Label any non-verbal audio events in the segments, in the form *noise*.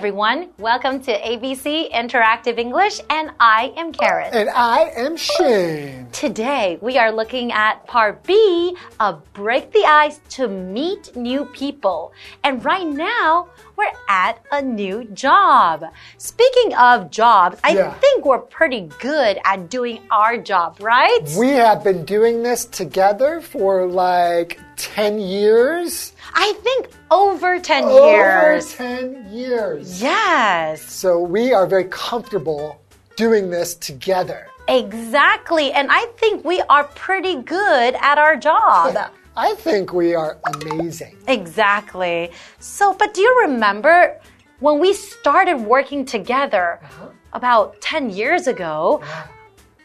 Everyone. Welcome to ABC Interactive English, and I am Karen. And I am Shane. Today, we are looking at part B of Break the Ice to Meet New People. And right now, we're at a new job. Speaking of jobs, I Yeah. think we're pretty good at doing our job, right? We have been doing this together for like 10 years. I think over 10 Over years. 10 years. Yes. So we are very comfortable doing this together. Exactly. And I think we are pretty good at our job. *laughs* I think we are amazing. exactly. So, but do you remember when we started working together uh-huh. about 10 years ago?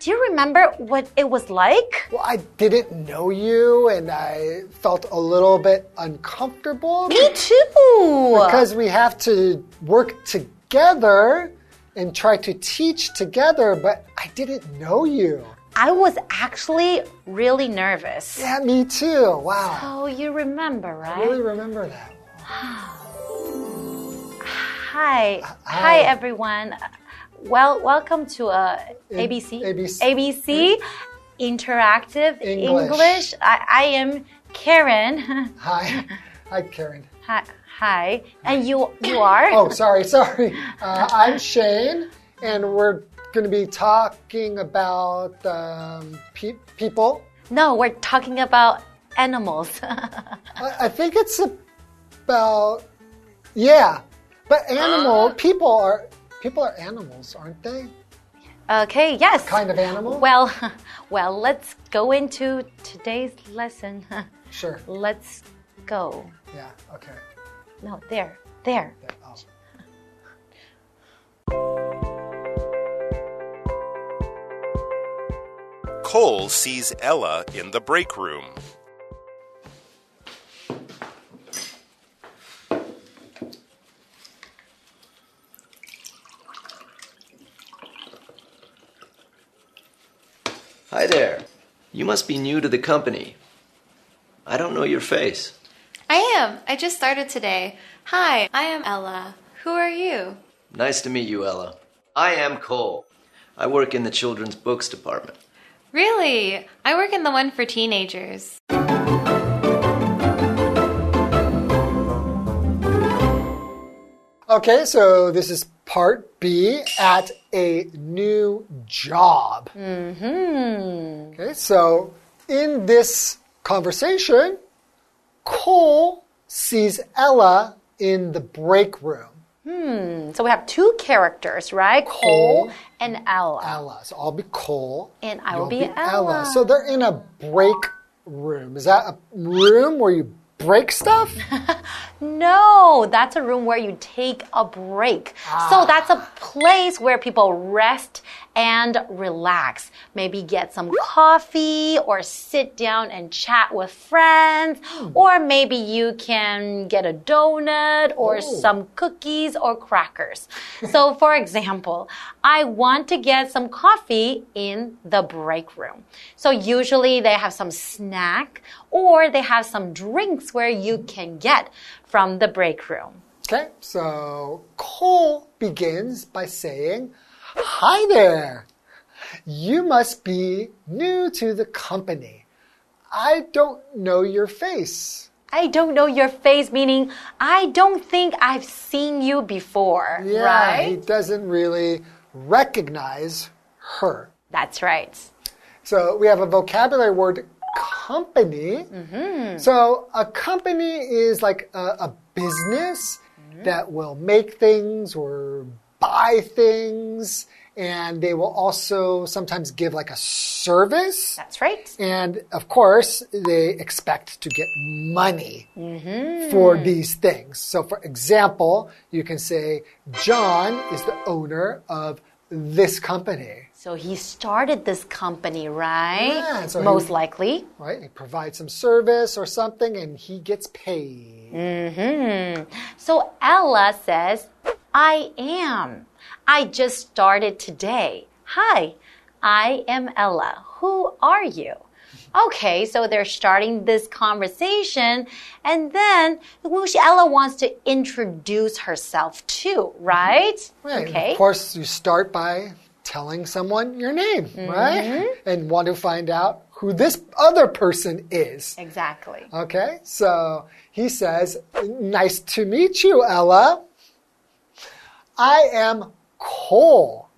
Do you remember what it was like? Well, I didn't know you and I felt a little bit uncomfortable Me too. because we have to work together and try to teach together, but I didn't know you. I was actually really nervous. Yeah, me too. Wow. Oh, you remember, I right? really remember that. *sighs* Wow. Uh, hi. Hi, everyone. Well, welcome to uh, ABC. ABC. ABC Interactive English. English. I, I am Karen. *laughs* Hi. Hi, Karen. hi, hi. And you you are? Oh, sorry, sorry. Uh, I'm Shane, and we're going to be talking about um, pe people. No, we're talking about animals. *laughs* I, I think it's about, yeah, but animal people are people are animals, aren't they? okay, yes. Kind of animal. Well, *laughs* well, let's go into today's lesson. *laughs* Sure. Let's go. Yeah. Okay. No, there. There. Yeah, oh. Cole sees Ella in the break room. Hi there. You must be new to the company. I don't know your face. I am. I just started today. Hi, I am Ella. Who are you? Nice to meet you, Ella. I am Cole. I work in the children's books department. Really? I work in the one for teenagers. Okay, so this is part B at a new job. Hmm. Okay, so in this conversation, Cole sees Ella in the break room. Hmm. So we have two characters, right? Cole, Cole. and Ella. Ella. So I'll be Cole. And I will you'll be Ella. So they're in a break room. Is that a room where you break stuff? *laughs* No, that's a room where you take a break. So that's a place where people rest and relax. Maybe get some coffee or sit down and chat with friends. Hmm. Or maybe you can get a donut or Oh. some cookies or crackers. so, for example, I want to get some coffee in the break room. So, usually they have some snack or they have some drinks where you can get from the break room. Okay, so Cole begins by saying, Hi there. You must be new to the company. I don't know your face. I don't know your face, meaning I don't think I've seen you before, Yeah, he doesn't really recognize her. That's right. So we have a vocabulary word company. Mm-hmm. So a company is like a, a business mm-hmm. that will make things or buy things, and they will also sometimes give like a service. That's right. And of course, they expect to get money for these things. So, for example, you can say, John is the owner of this company, So he started this company, right? Yeah, so he- Most likely. right? He provides some service or something and he gets paid. Hmm. So Ella says, I am. I just started today. Hi, I am Ella. Who are you? Okay, so they're starting this conversation, and then Ella wants to introduce herself too, mm-hmm. right? Right. Okay. Of course, you start by telling someone your name, right? Mm-hmm. And want to find out who this other person is. Exactly. Okay, so he says, Nice to meet you, Ella. I am Cole.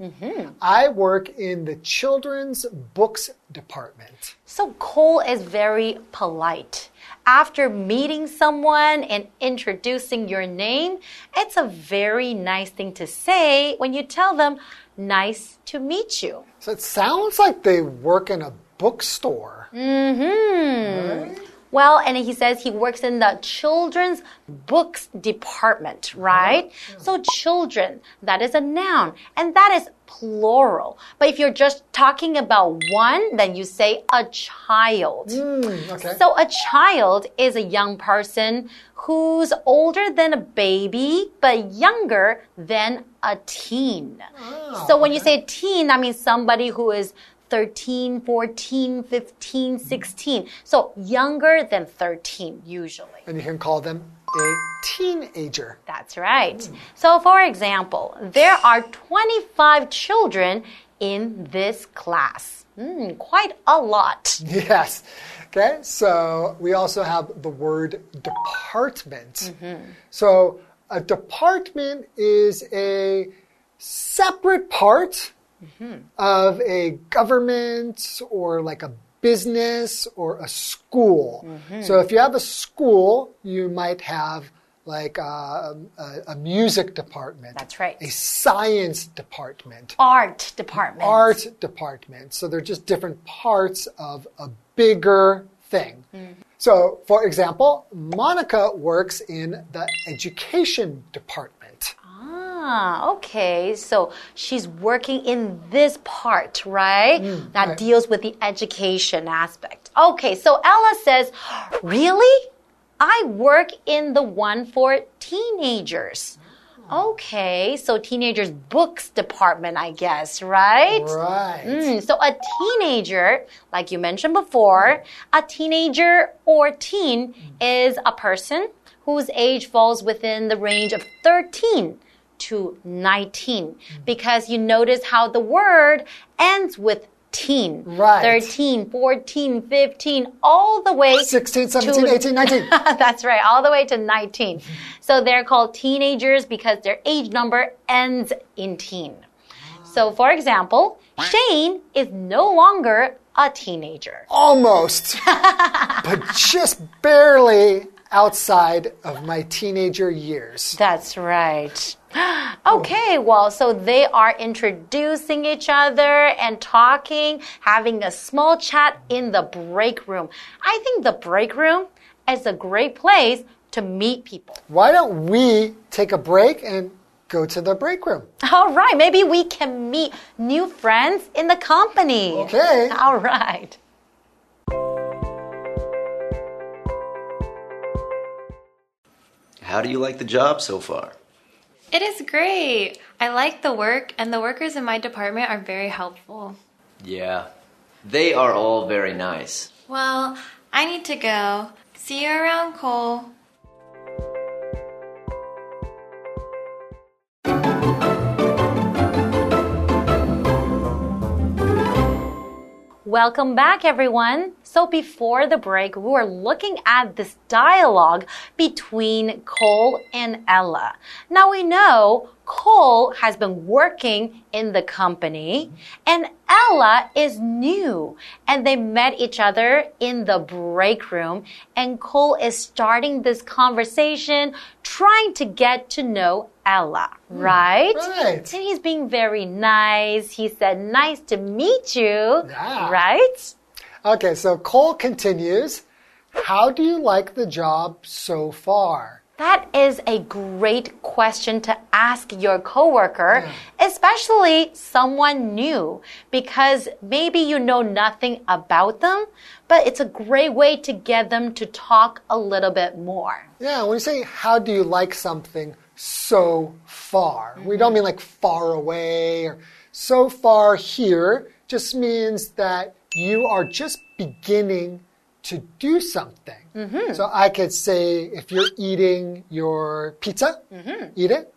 I work in the children's books department. So Cole is very polite. After meeting someone and introducing your name, it's a very nice thing to say when you tell them, nice to meet you. So it sounds like they work in a bookstore. Hmm. Well, and he says he works in the children's books department, right? Mm-hmm. So children, that is a noun, and that is plural. But if you're just talking about one, then you say a child. Mm, okay. So a child is a young person who's older than a baby, but younger than a teen. Oh, so when you say teen, that means somebody who is 13, 14, 15, 16. So younger than 13, usually. And you can call them a teenager. That's right. So, for example, there are 25 children in this class. Hmm, quite a lot. *laughs* Yes. Okay, so we also have the word department. So a department is a separate part Mm-hmm. of a government or like a business or a school. Mm-hmm. So if you have a school, you might have like a, a, a music department. That's right. A science department Art department. art department. So they're just different parts of a bigger thing. Mm-hmm. So, for example, Monica works in the education department. Ah, okay. So she's working in this part, right? that right. deals with the education aspect. Okay, so Ella says, Really? I work in the one for teenagers. Okay, so teenagers' books department, I guess, right? Right. Mm, so a teenager, like you mentioned before, a teenager or teen is a person whose age falls within the range of 13 to 19 because you notice how the word ends with teen. Right. 13, 14, 15, all the way 16, 17, to- 18, 19. *laughs* That's right, all the way to 19. So they're called teenagers because their age number ends in teen. So, for example, Shane is no longer a teenager. Almost, *laughs* but just barely outside of my teenager years. That's right. *gasps* Okay, well, so they are introducing each other and talking, having a small chat in the break room. I think the break room is a great place to meet people. Why don't we take a break and go to the break room? *laughs* All right, maybe we can meet new friends in the company. Okay. *laughs* All right. How do you like the job so far? It is great. I like the work, and the workers in my department are very helpful. Yeah. They are all very nice. Well, I need to go. See you around, Cole. Welcome back, everyone. So, before the break, we were looking at this dialogue between Cole and Ella. Now, we know Cole has been working in the company, and Ella is new. And they met each other in the break room, and Cole is starting this conversation trying to get to know Ella, hmm, right? right. And he's being very nice. He said, Nice to meet you, Yeah. right? Okay, so Cole continues. How do you like the job so far? That is a great question to ask your coworker, especially someone new, because maybe you know nothing about them, but it's a great way to get them to talk a little bit more. Yeah, when you say how do you like something so far, we don't mm-hmm. mean like far away or so far here, just means that you are just beginning to do something. Mm-hmm. So I could say, if you're eating your pizza, mm-hmm. eat it.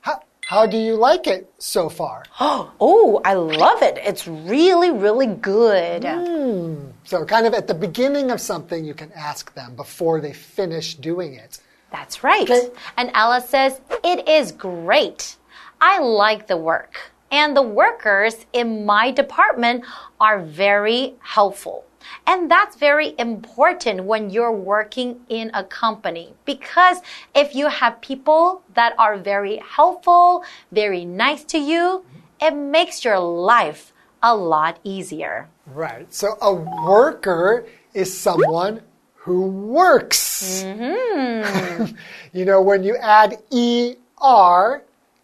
How, how do you like it so far? *gasps* Oh, I love it. It's really, really good. Hmm. So, kind of at the beginning of something, you can ask them before they finish doing it. That's right. Okay. And Ella says, It is great. I like the work. And the workers in my department are very helpful. And that's very important when you're working in a company because if you have people that are very helpful, very nice to you, it makes your life a lot easier. Right. So, a worker is someone who works. Hmm. *laughs* you know, when you add ER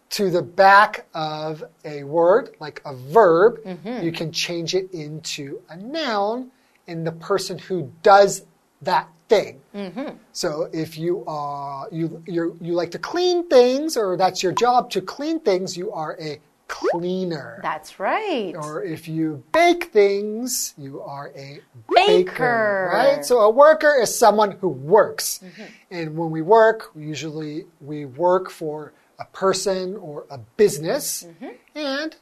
to the back of a word, like a verb, mm-hmm. you can change it into a noun in the person who does that thing. Mm-hmm. So if you are you you you like to clean things or that's your job to clean things, you are a cleaner. That's right. Or if you bake things, you are a Baker. right? So a worker is someone who works. Mm-hmm. And when we work, usually we work for a person or a business. And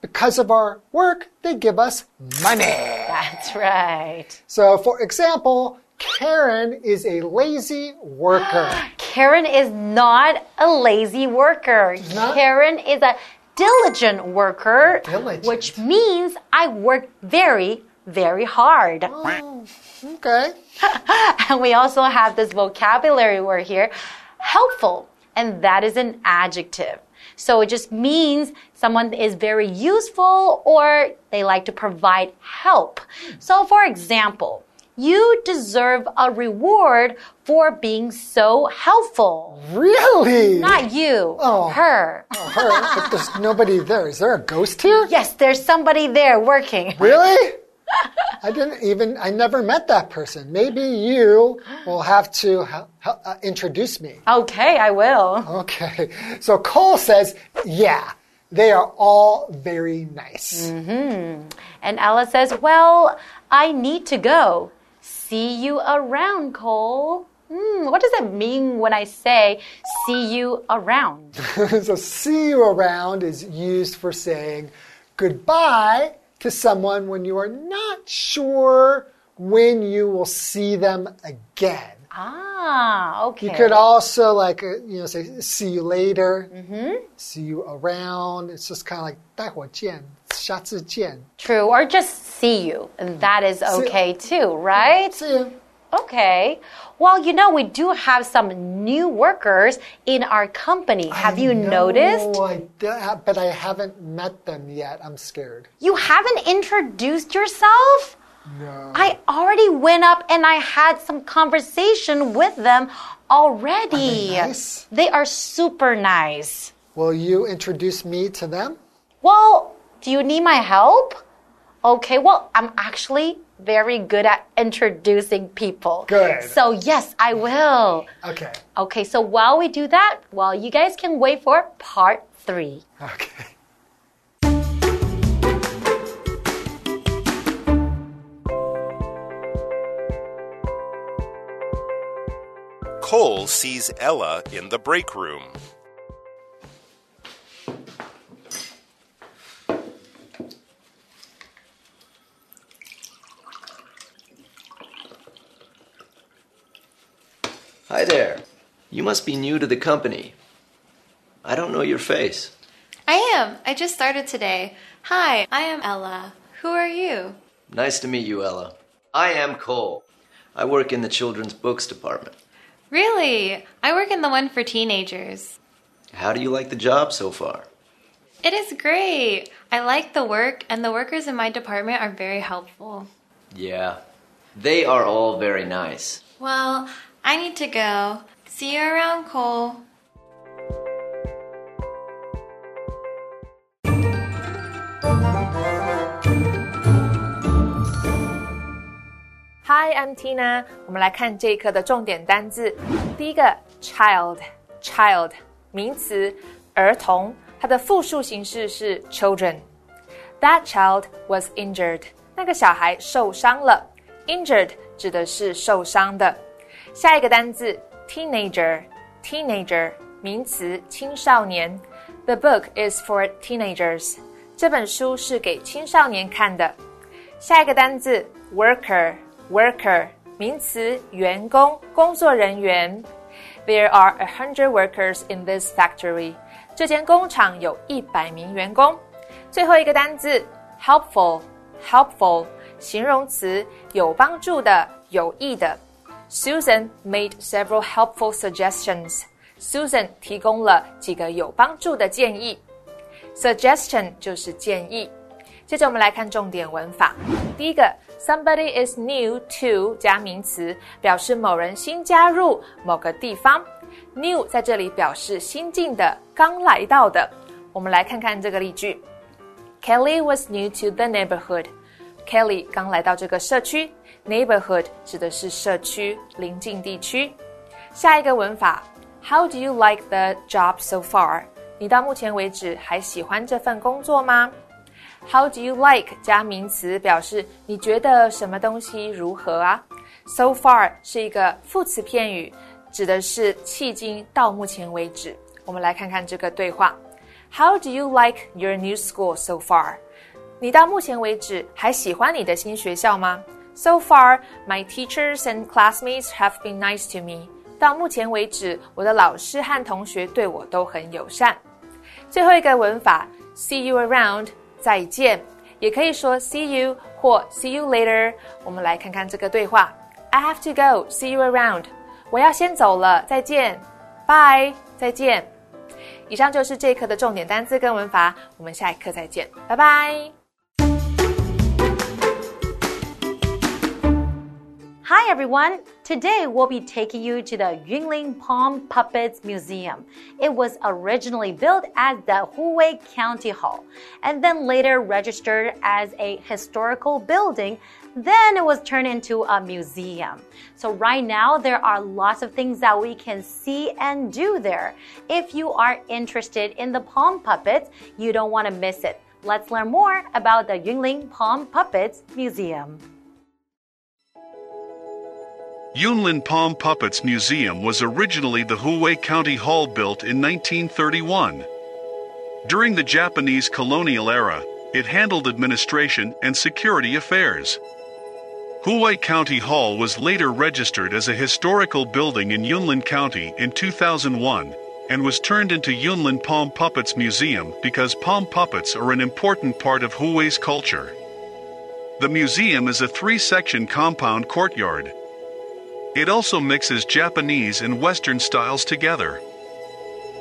because of our work, they give us money. That's right. So for example, Karen is a lazy worker. *gasps* Karen is not a lazy worker. not? Karen is a diligent worker, Diligent. which means I work very, very hard. oh, okay. *laughs* And we also have this vocabulary word here, helpful, and that is an adjective. So it just means someone is very useful or they like to provide help. So for example, you deserve a reward for being so helpful. Really? Not you, Oh. her. Oh, her, but there's nobody there. Is there a ghost here? Yes, there's somebody there working. Really? I didn't even, I never met that person. Maybe you will have to uh, introduce me. Okay, I will. Okay. So Cole says, yeah, they are all very nice. And Ella says, Well, I need to go. See you around, Cole. Hmm, what does that mean when I say see you around? *laughs* so see you around is used for saying goodbye to someone when you are not sure when you will see them again. Ah, okay. You could also like uh, you know say see you later, see you around. It's just kind of like 待会见,下次见. True, or just see you. And that is okay too, right? See you. Okay. Well, you know, we do have some new workers in our company. Have you noticed? No, I but I haven't met them yet. I'm scared. You haven't introduced yourself? No. I already went up and I had some conversation with them already. They nice? They are super nice. Will you introduce me to them? Well, do you need my help? Okay, well, I'm actually very good at introducing people. Good. So, yes, I will. Okay. Okay, so while we do that, well, you guys can wait for part three. Okay. Cole sees Ella in the break room. Hi there. You must be new to the company. I don't know your face. I am. I just started today. Hi, I am Ella. Who are you? Nice to meet you, Ella. I am Cole. I work in the children's books department. Really? I work in the one for teenagers. How do you like the job so far? It is great. I like the work, and the workers in my department are very helpful. Yeah. They are all very nice. Well, I need to go. See you around, Cole. Hi, I'm Tina。我们来看这一课的重点单字。第一个，child，child，名词，儿童，它的复数形式是 children。That child was injured。那 那个小孩受伤了。Injured 指的是受伤的。下一个单字 teenager，teenager 名词，青少年。The book is for teenagers。这本书是给青少年看的。下一个单字 worker，worker 名词，员工，工作人员。There are a hundred workers in this factory。这间工厂有一百名员工。最后一个单字 helpful，helpful 形容词，有帮助的，有益的。 Susan made several helpful suggestions. Susan 提供了几个有帮助的建议。Suggestion 就是建议。接着我们来看重点文法。第一个，somebody is new to 加名词，表示某人新加入某个地方。New 在这里表示新进的、刚来到的。我们来看看这个例句：Kelly was new to the neighborhood. Kelly 刚来到这个社区。Neighborhood 指的是社区、邻近地区。下一个文法，How do you like the job so far？你到目前为止还喜欢这份工作吗？How do you like 加名词表示你觉得什么东西如何啊？So far 是一个副词片语，指的是迄今到目前为止。我们来看看这个对话：How do you like your new school so far？你到目前为止还喜欢你的新学校吗？So far, my teachers and classmates have been nice to me. 到目前为止，我的老师和同学对我都很友善。最后一个文法，see you around，再见，也可以说 see you 或 see you later。我们来看看这个对话：I have to go, see you around。我要先走了，再见，bye，再见。以上就是这一课的重点单词跟文法，我们下一课再见，拜拜。Hi everyone! Today we'll be taking you to the Yunlin Palm Puppets Museum. It was originally built as the Huwei County Hall and then later registered as a historical building. Then it was turned into a museum. So right now there are lots of things that we can see and do there. If you are interested in the palm puppets, you don't want to miss it. Let's learn more about the Yunlin Palm Puppets Museum. Yunlin Palm Puppets Museum was originally the Huwei County Hall built in 1931. During the Japanese colonial era, it handled administration and security affairs. Huwei County Hall was later registered as a historical building in Yunlin County in 2001 and was turned into Yunlin Palm Puppets Museum because palm puppets are an important part of Huwei's culture. The museum is a three section compound courtyard. It also mixes Japanese and Western styles together.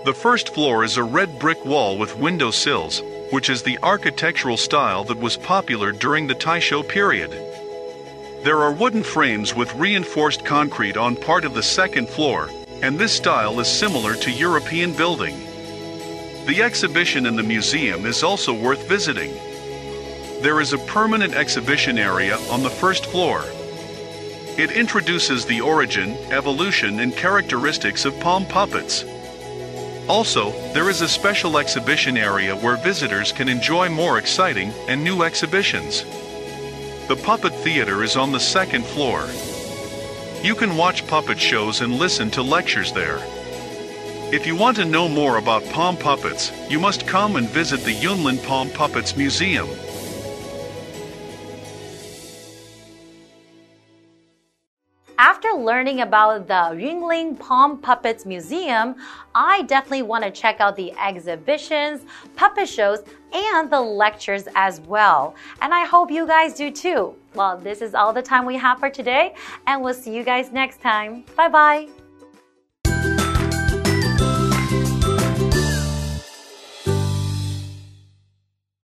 The first floor is a red brick wall with window sills, which is the architectural style that was popular during the Taisho period. There are wooden frames with reinforced concrete on part of the second floor, and this style is similar to European building. The exhibition in the museum is also worth visiting. There is a permanent exhibition area on the first floor. It introduces the origin, evolution, and characteristics of palm puppets. Also, there is a special exhibition area where visitors can enjoy more exciting and new exhibitions. The Puppet Theater is on the second floor. You can watch puppet shows and listen to lectures there. If you want to know more about palm puppets, you must come and visit the Yunlin Palm Puppets Museum. Learning about the Yunlin Palm Puppets Museum, I definitely want to check out the exhibitions, puppet shows, and the lectures as well. And I hope you guys do too. Well, this is all the time we have for today, and we'll see you guys next time. Bye bye.